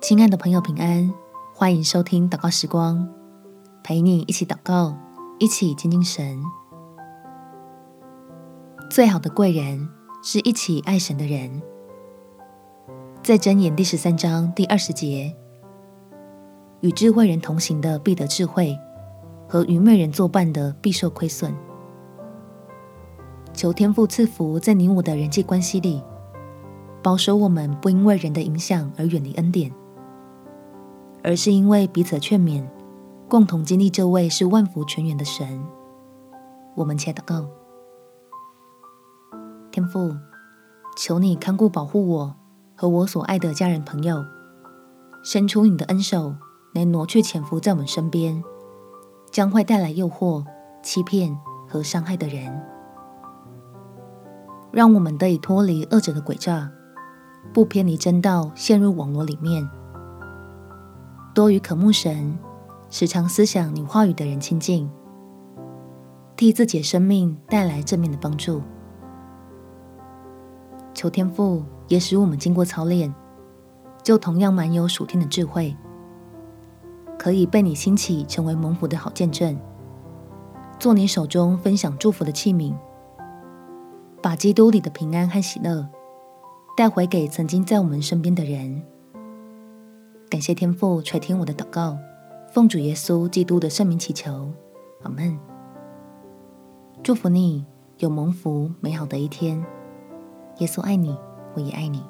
亲爱的朋友，平安！欢迎收听祷告时光，陪你一起祷告，一起亲近神。最好的贵人是一起爱神的人。在箴言第十三章第二十节，与智慧人同行的必得智慧，和愚昧人作伴的必受亏损。求天父赐福在你我的人际关系里，保守我们不因为人的影响而远离恩典。而是因为彼此劝勉，共同经历这位是万福泉源的神。我们且祷告：天父，求你看顾保护我和我所爱的家人朋友，伸出你的恩手，来挪去潜伏在我们身边，将会带来诱惑、欺骗和伤害的人，让我们得以脱离恶者的诡诈，不偏离真道，陷入网罗里面。多与渴慕神、时常思想你话语的人亲近，替自己的生命带来正面的帮助。求天父也使我们经过操练，就同样满有属天的智慧，可以被你兴起成为蒙福的好见证，做你手中分享祝福的器皿，把基督里的平安和喜乐带回给曾经在我们身边的人。感谢天父垂听我的祷告，奉主耶稣基督的圣名祈求，阿门。祝福你有蒙福美好的一天。耶稣爱你，我也爱你。